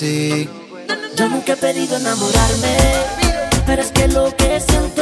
Yo nunca he pedido enamorarme, pero es que lo que siento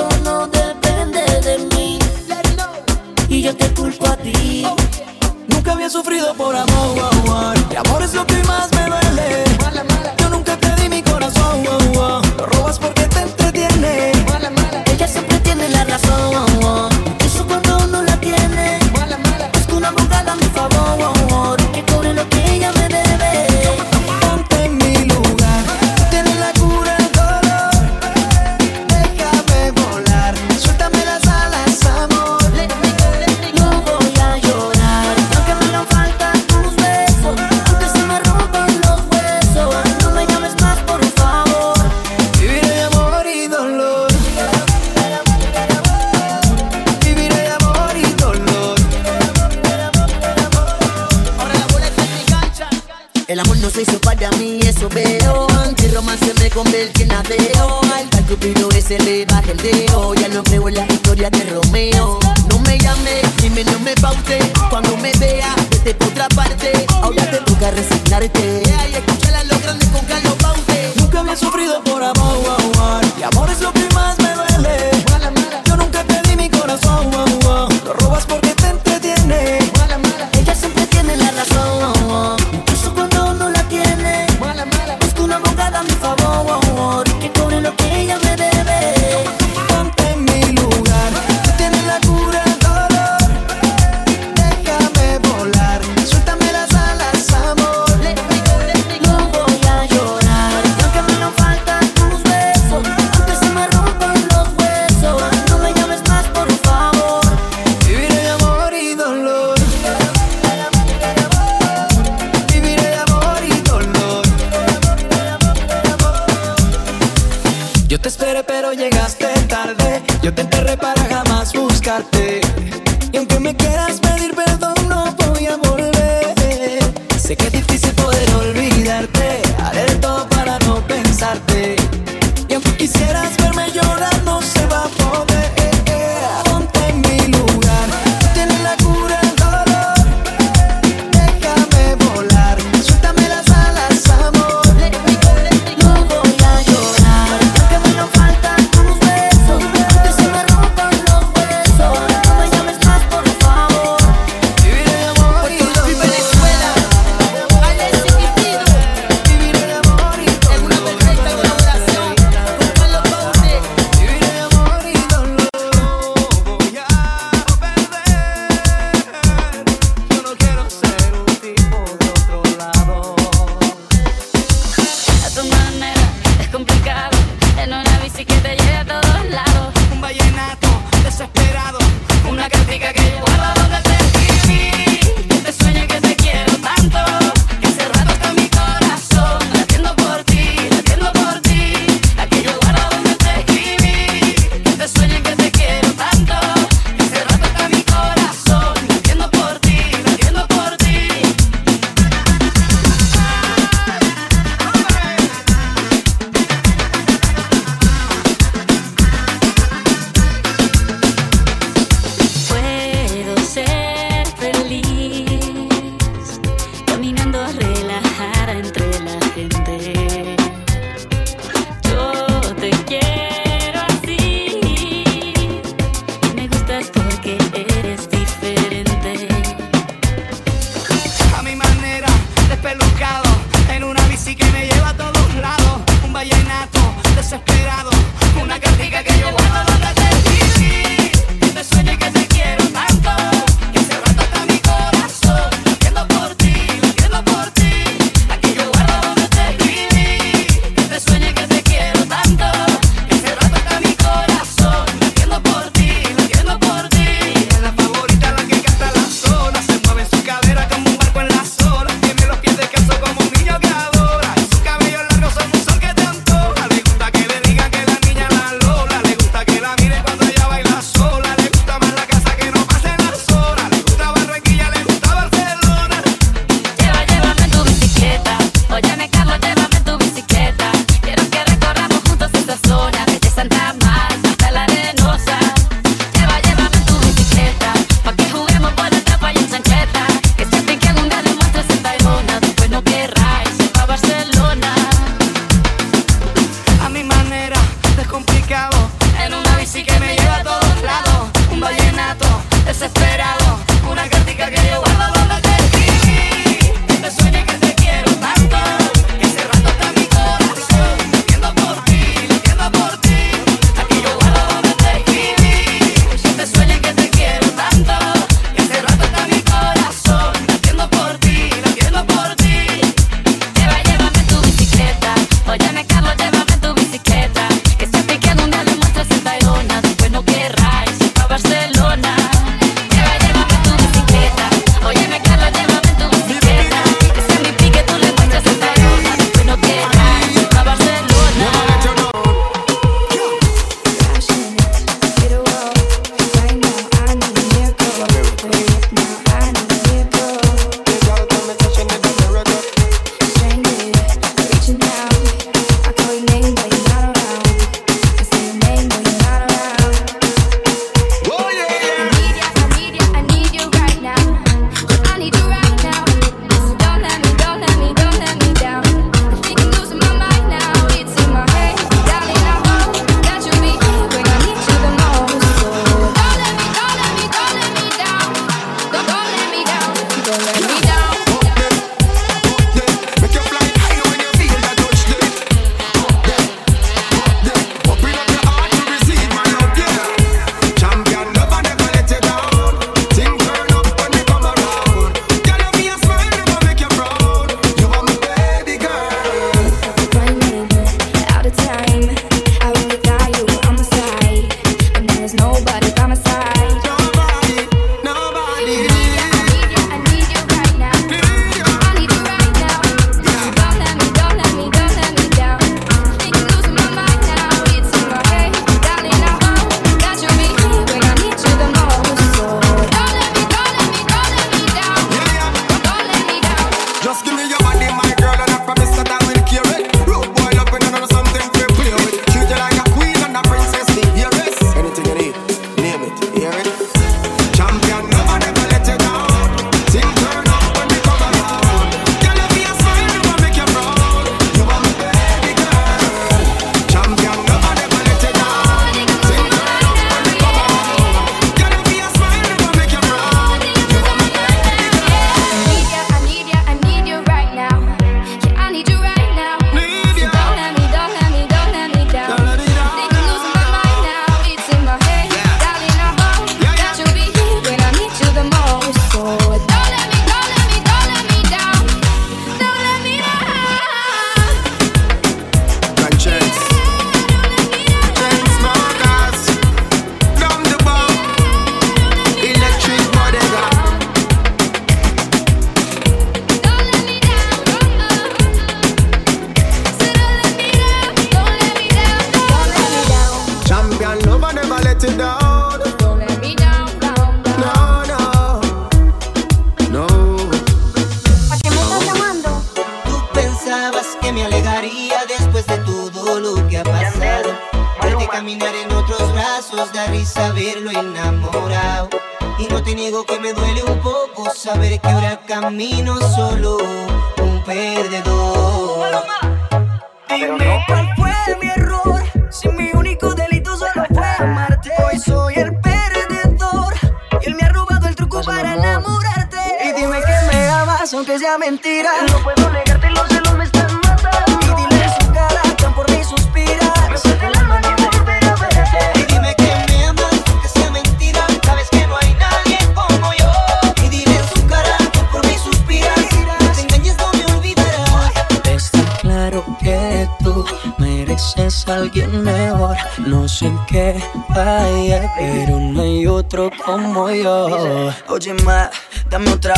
como yo. Oye, ma, dame otra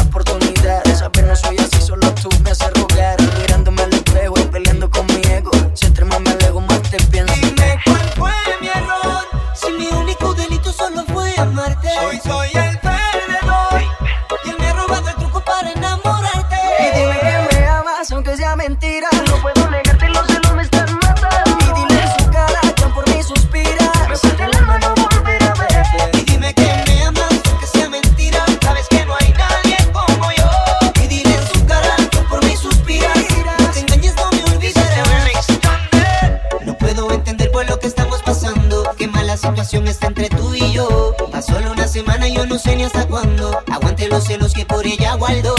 los que por ella guardo.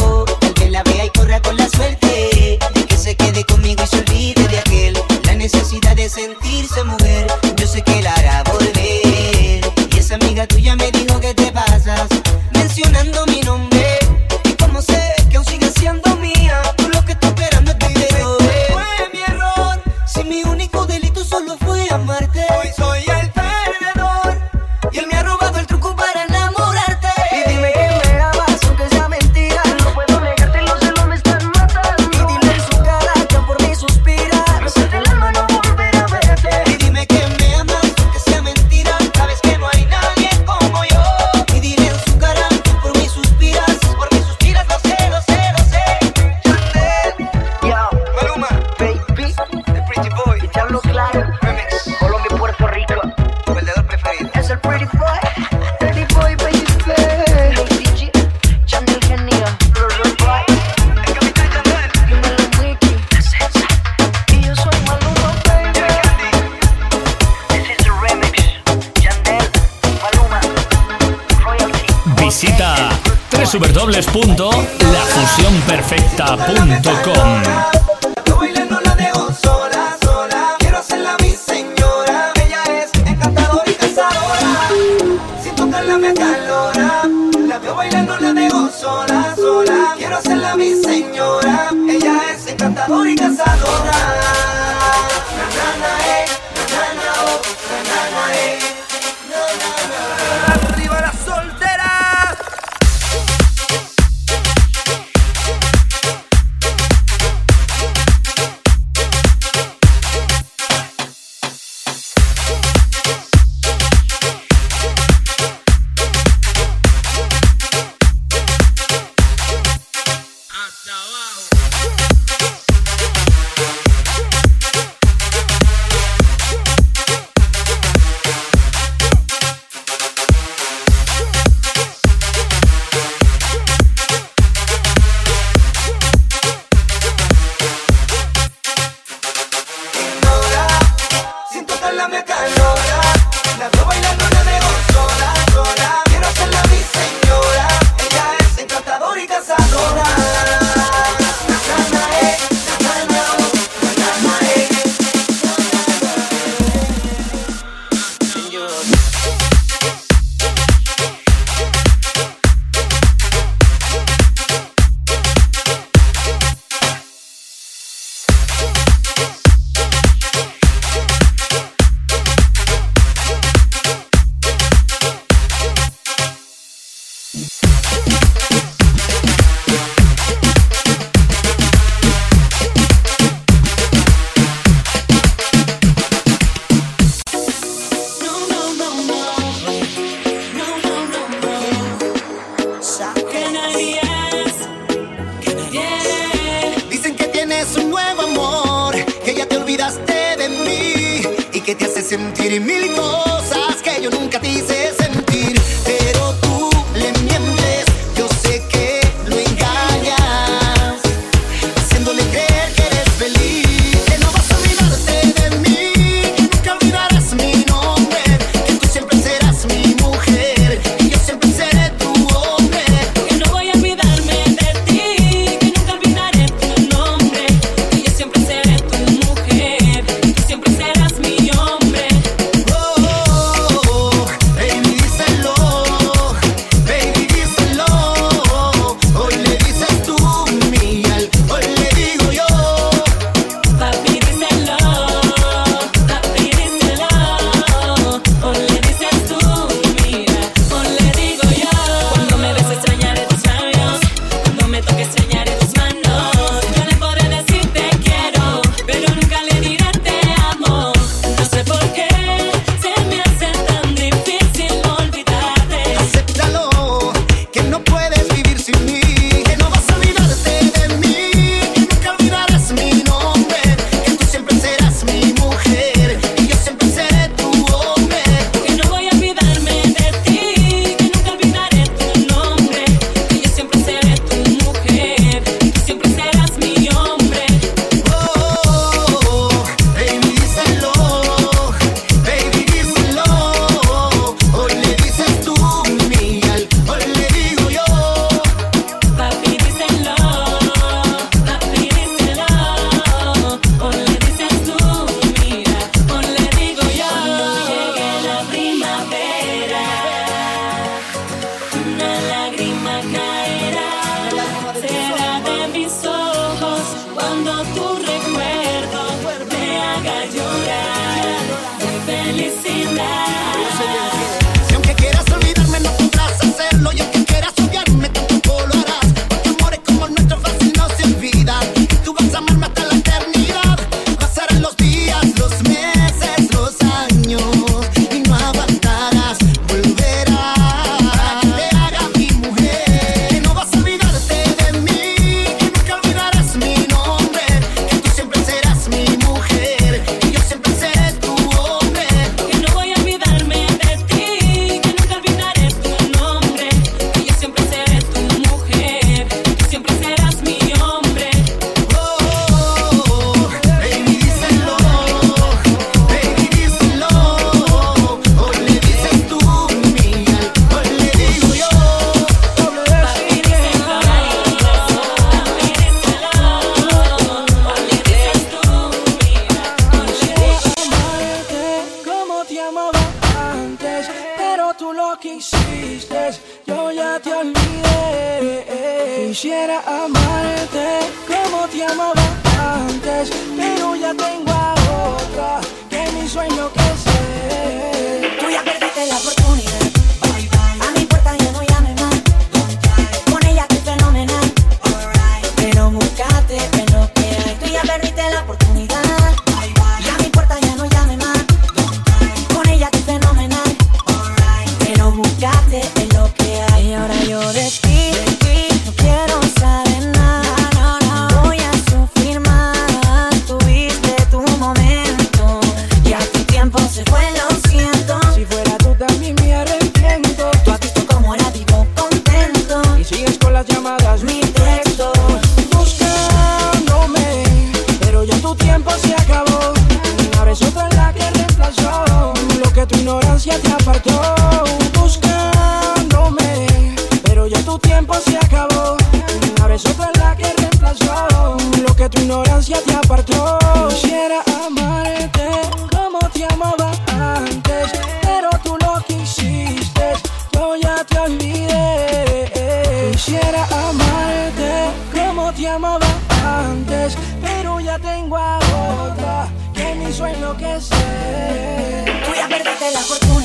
Sueño que sé. Tú ya perdiste la oportunidad.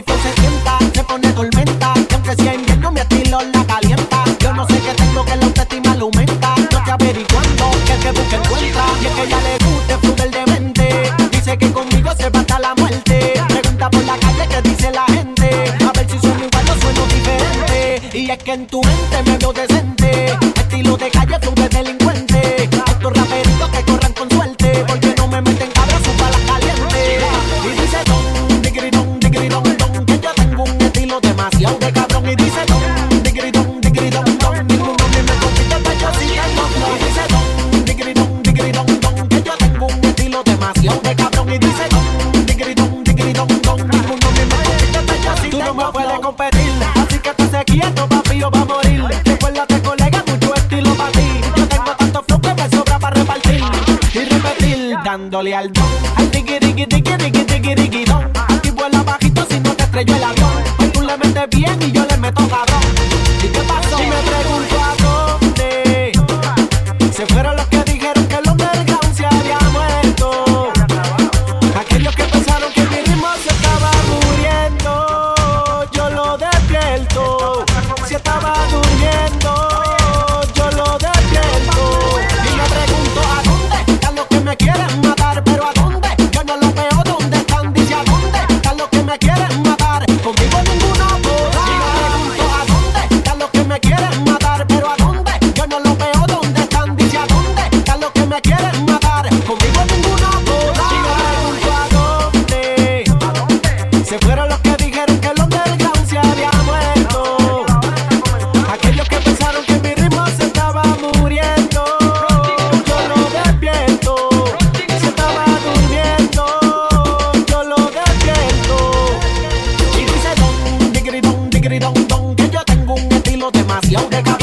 rifle se sienta, se pone tormenta. Y aunque sea invierno, mi estilo la calienta. Yo no sé qué tengo que la autoestima lo aumenta. No estoy averiguando que el que busca encuentra. Y es que ya le gusta el de mente. Dice que conmigo se va hasta la muerte. Pregunta por la calle que dice la gente. A ver si suena igual o sueno diferente. Y es que en tu mente me. tigre don que yo tengo un estilo demasiado de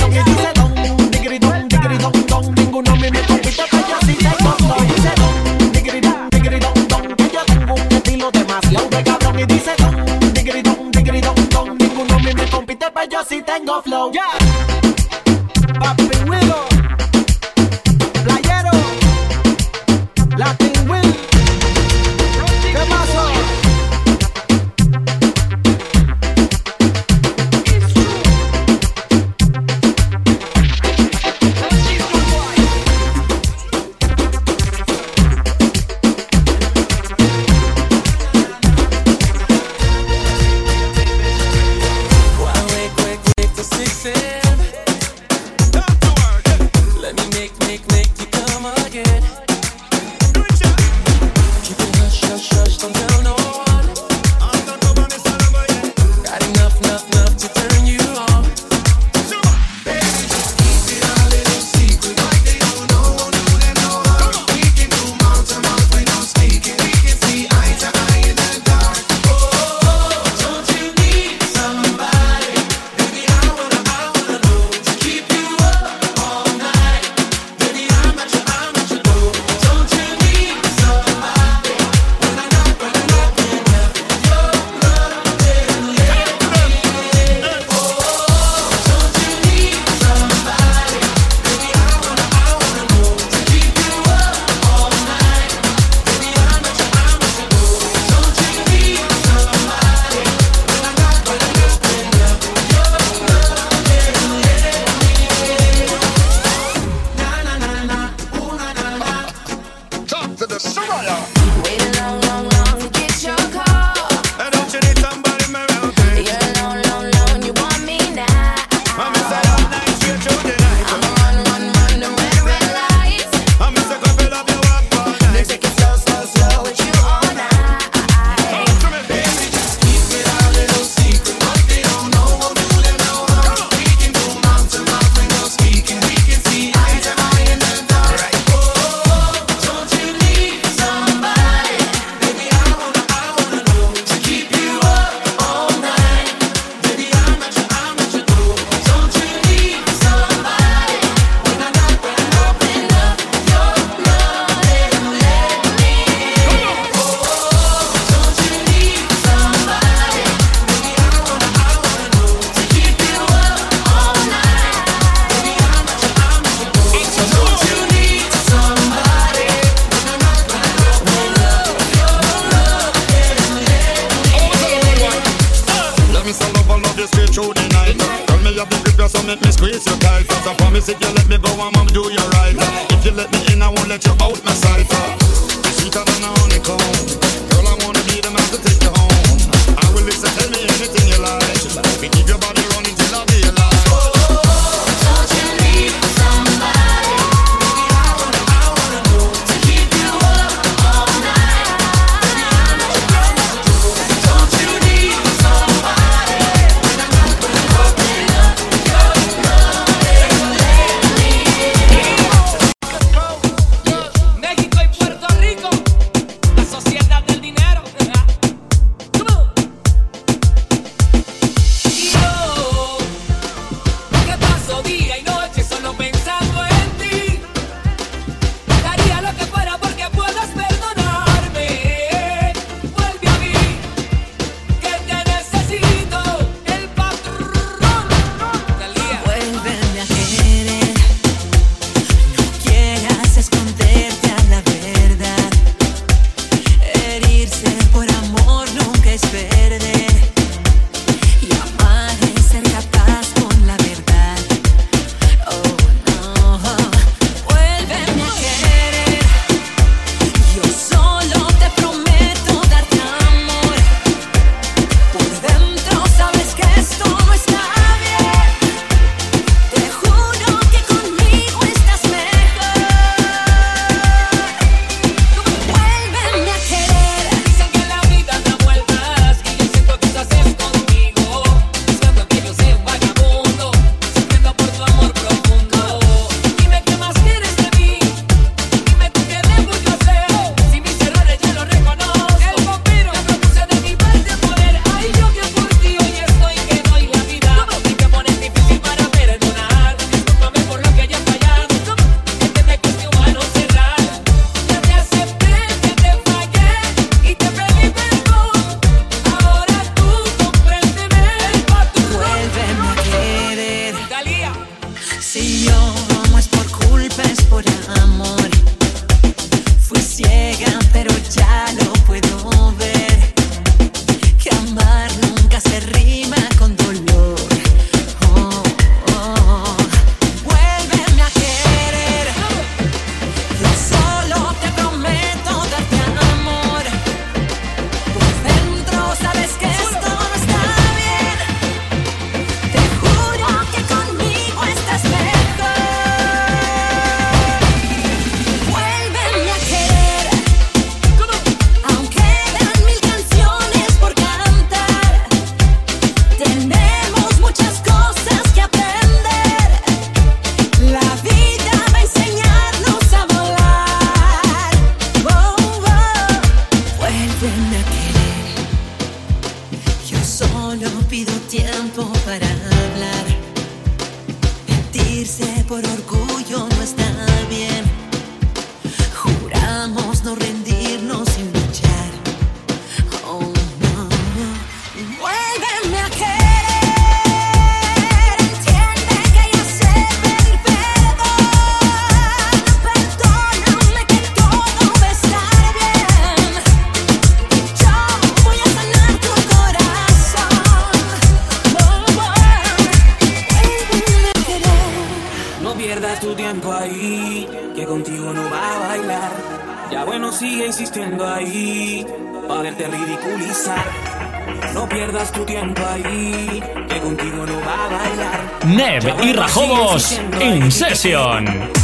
ahí.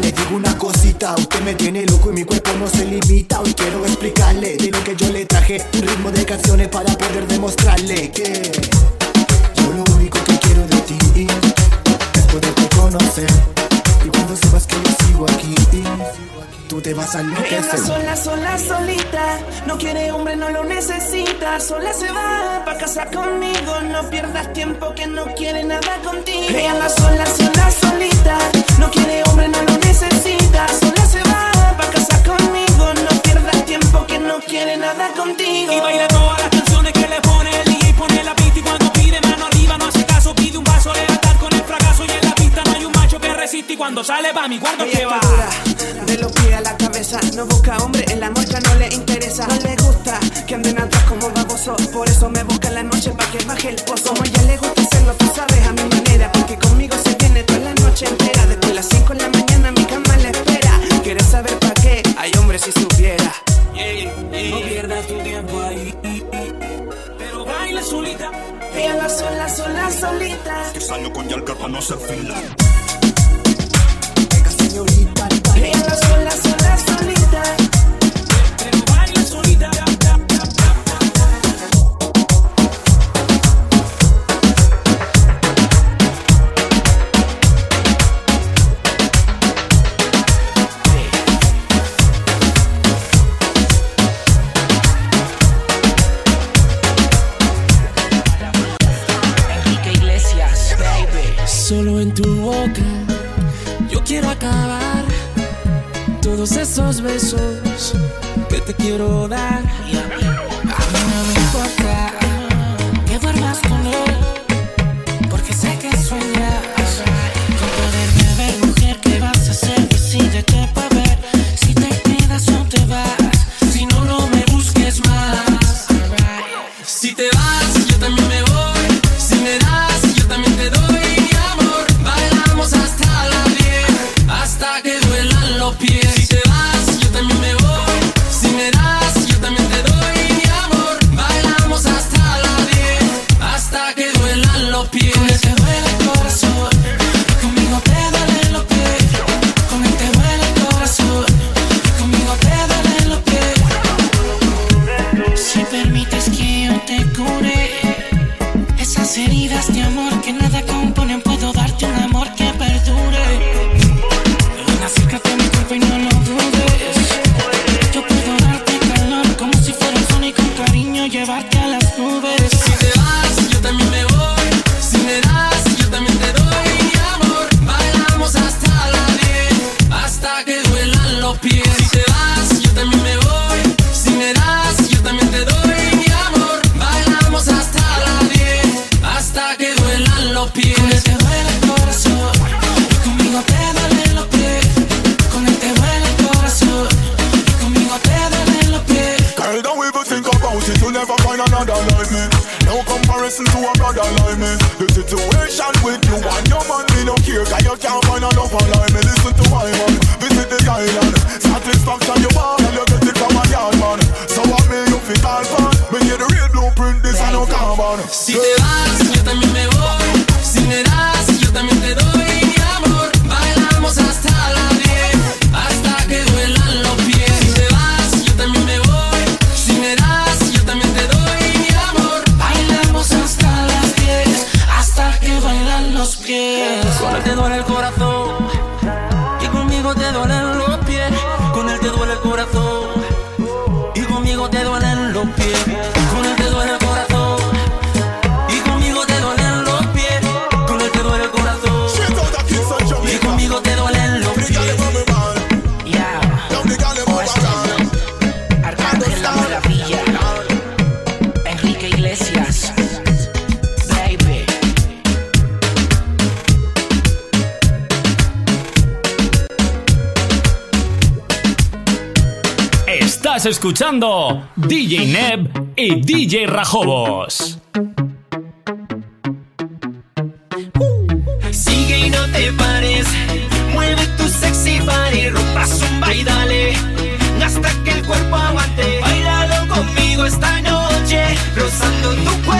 le digo una cosita. Usted me tiene loco y mi cuerpo no se limita. Hoy quiero explicarle de lo que yo le traje. Un ritmo de canciones para poder demostrarle que. Te vas a Ella enloquecer. sola, sola, solita. No quiere hombre, no lo necesita. Sola se va pa' casa conmigo. No pierdas tiempo que no quiere nada contigo. Ella anda sola, sola, solita. No quiere hombre, no lo necesita. Sola se va pa' casa conmigo. No pierdas tiempo que no quiere nada contigo. Y baila todas las canciones que le pone el DJ, pone la pista y cuando pide mano arriba no hace caso, pide un paso, le resiste y cuando sale va mi cuarto Ella que va. de los pies a la cabeza No busca hombre, el amor ya no le interesa No le gusta que anden atrás como baboso Por eso me busca en la noche pa' que baje el pozo Como a ella le gusta hacerlo, tú sabes, a mi manera Porque conmigo se viene toda la noche entera Después de las 5 de la mañana mi cama le espera ¿Quieres saber pa' qué? Hay hombre si supiera No pierdas tu tiempo ahí, pero baila solita. Ella sola, sola, solita Que salgo con Yalcar para no hacer fila. Ella anda sola, sola, solita Pero baila solita. Enrique Iglesias, baby. Solo en tu boca quiero acabar todos esos besos que te quiero dar. pie. Estás escuchando DJ Neb y DJ Rajobos. Sigue y no te pares. Mueve tu sexy body, rompa zumba y dale. Hasta que el cuerpo aguante. Bailalo conmigo esta noche. Rozando tu cuerpo,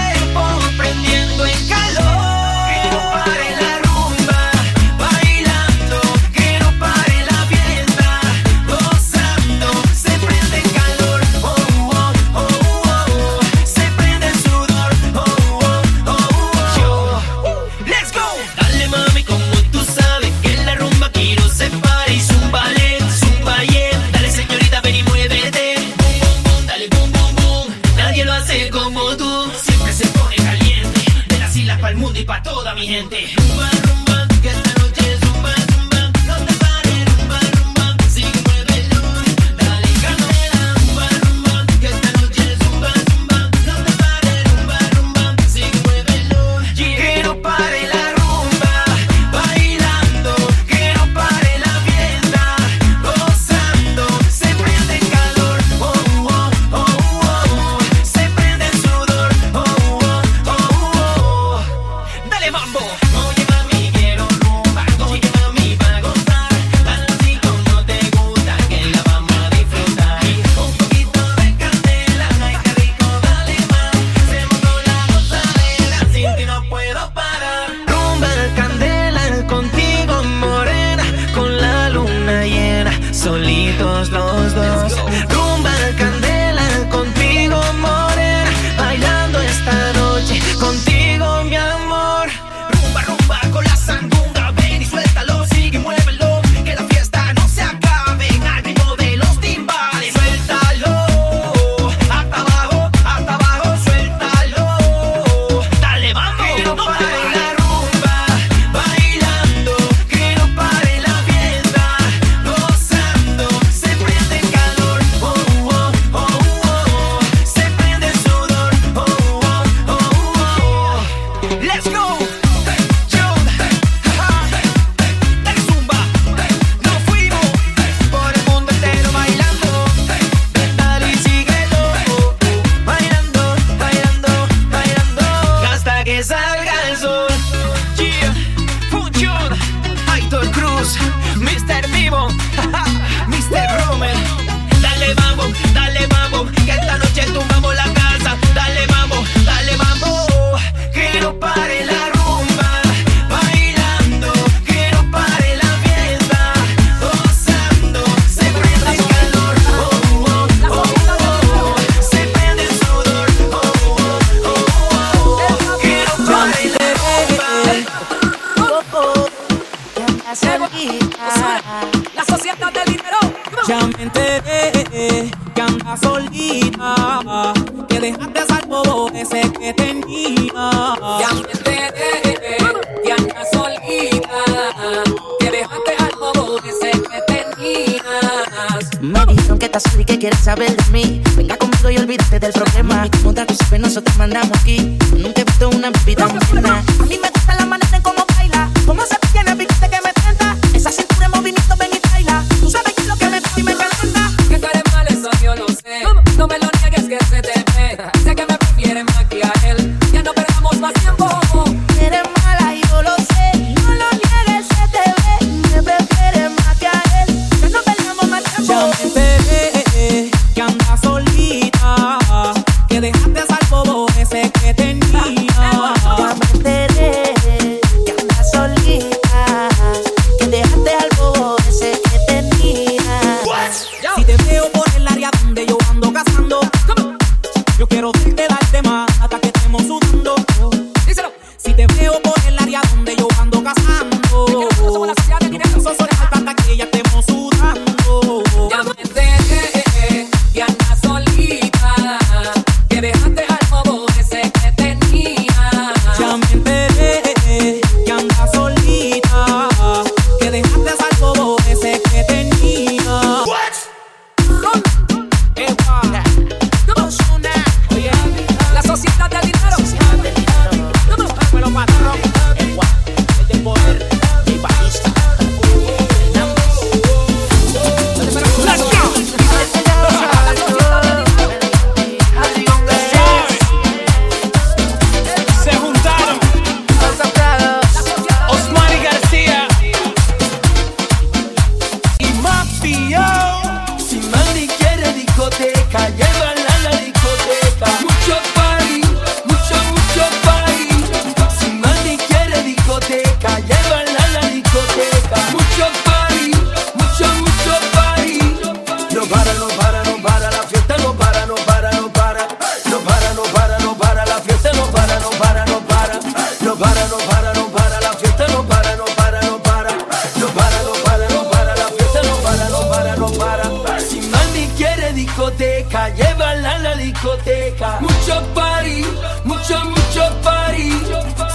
discoteca. Mucho party, mucho, mucho party.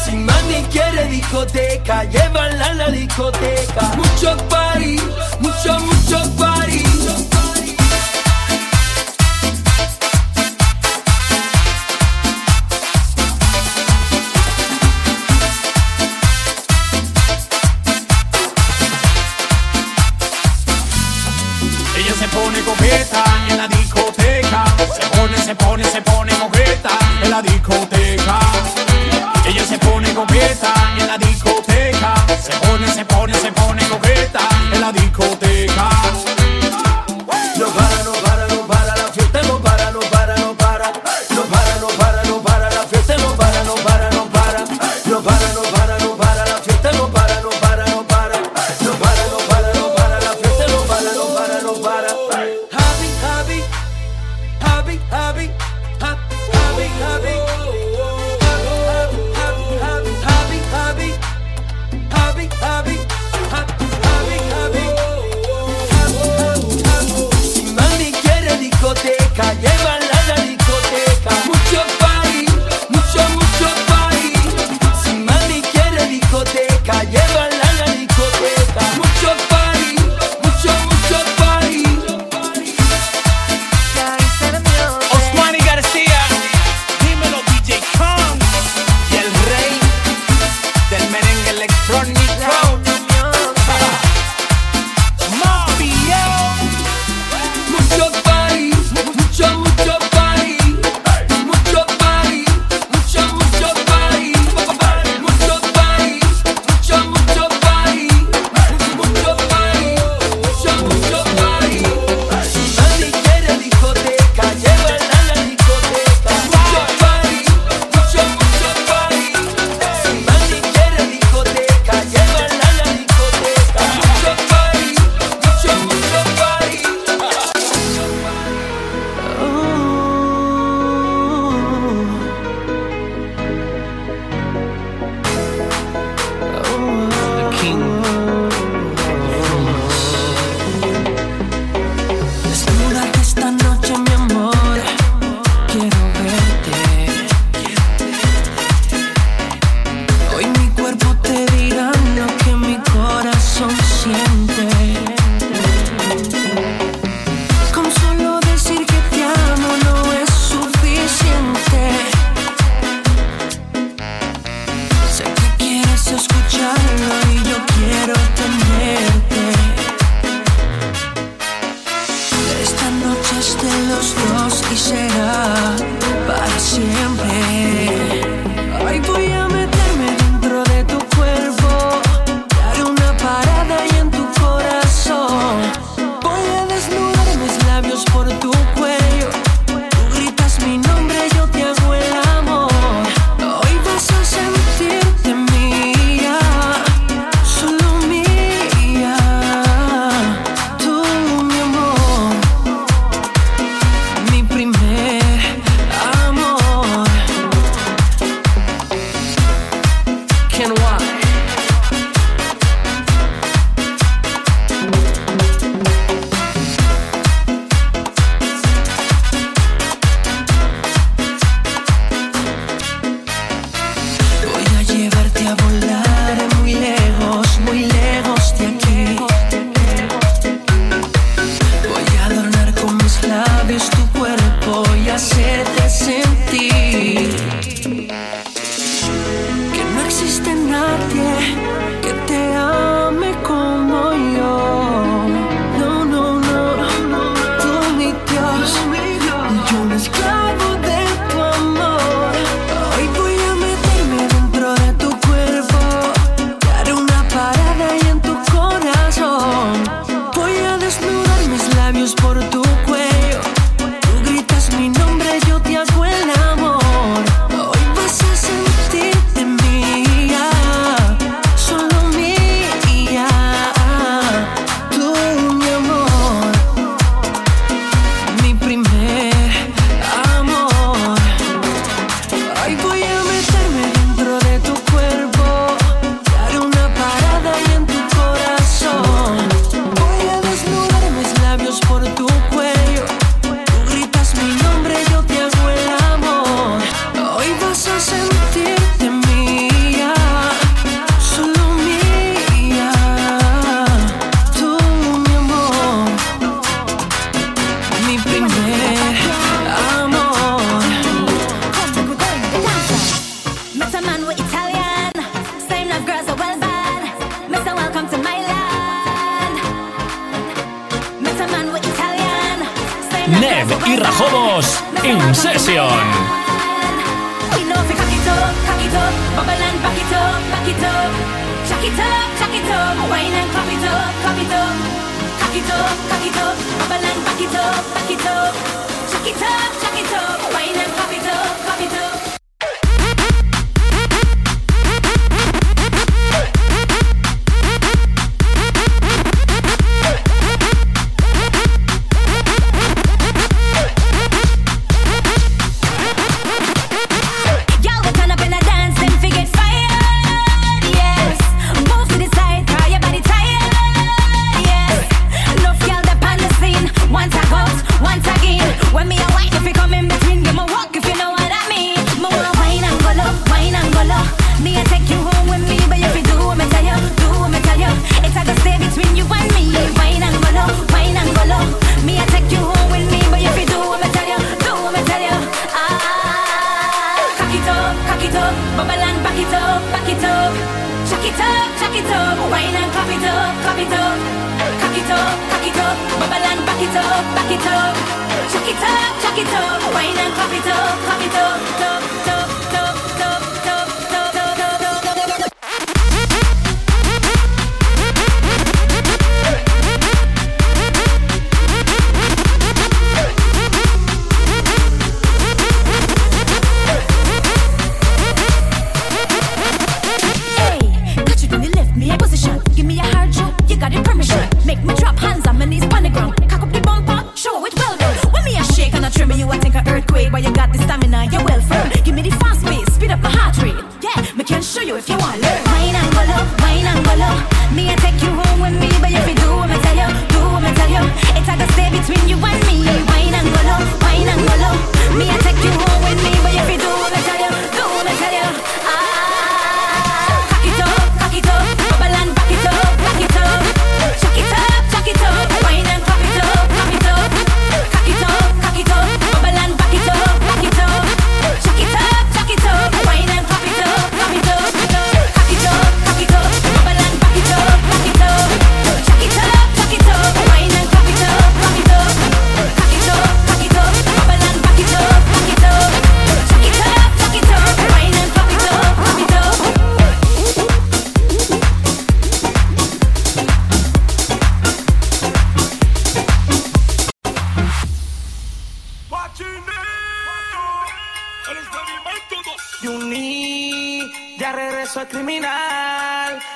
Si mami quiere discoteca, llévala a la discoteca. Mucho party.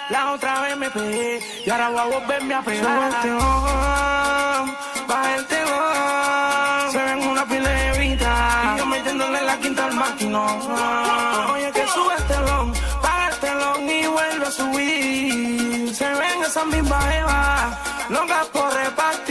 La otra vez me pegué y ahora voy a volverme a pegar. Sube el tejón, baja el. Se ven una pila de vida y yo metiéndole la quinta al maquinón. Oye, que sube el telón, baja el telón y vuelve a subir. Se ven esas mismas evas, locas por repartir.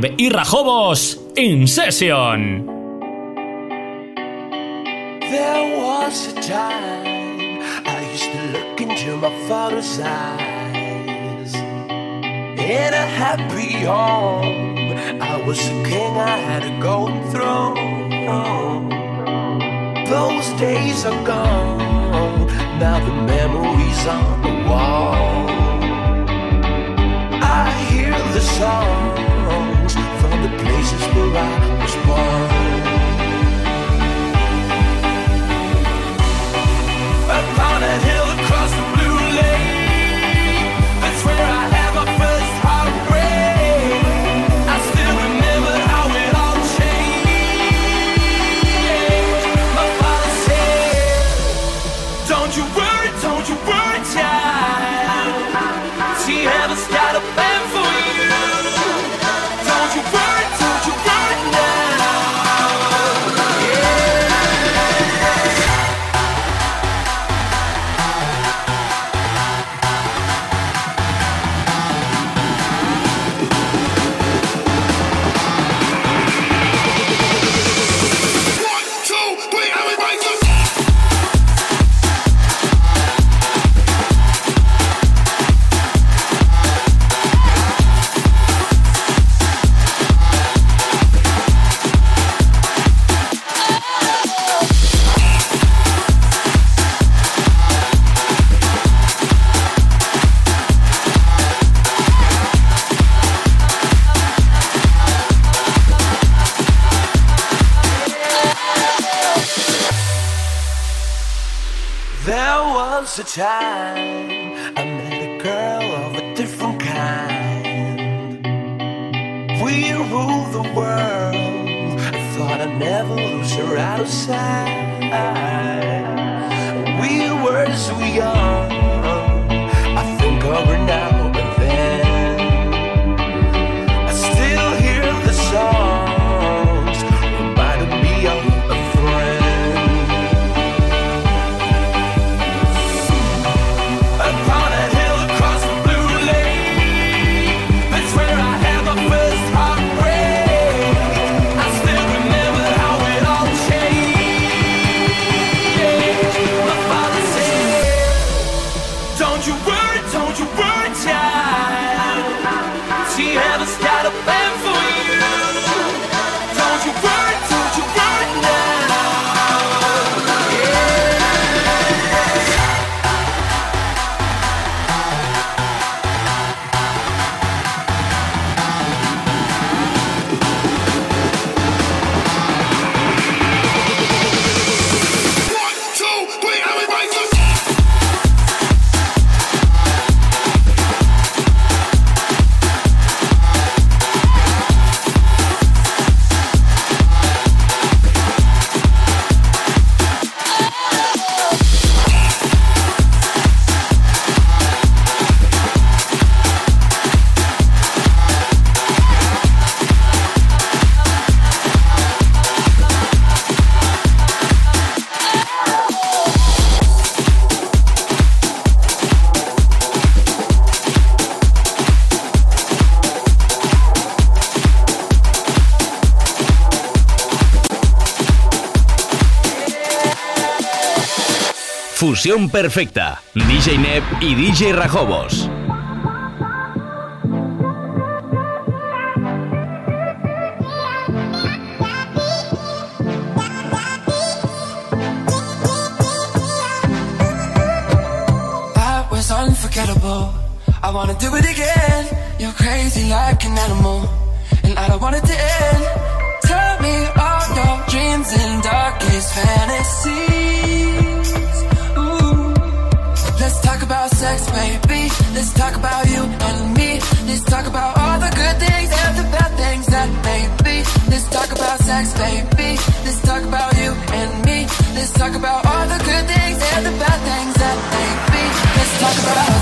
Y Rajobos in Session. There was a time I used to look into my father's eyes. In a happy home, I was a king, I had a golden throne. Those days are gone, now the memories on the wall. I hear the song wishes where I was born. Upon a hill. fusión perfecta. DJ Neb y DJ Rajobos. That was unforgettable. I wanna do it again. You're crazy like an animal. talk about you and me. Let's talk about all the good things and the bad things that may be. Let's talk about sex, baby. Let's talk about you and me. Let's talk about all the good things and the bad things that may be. Let's talk about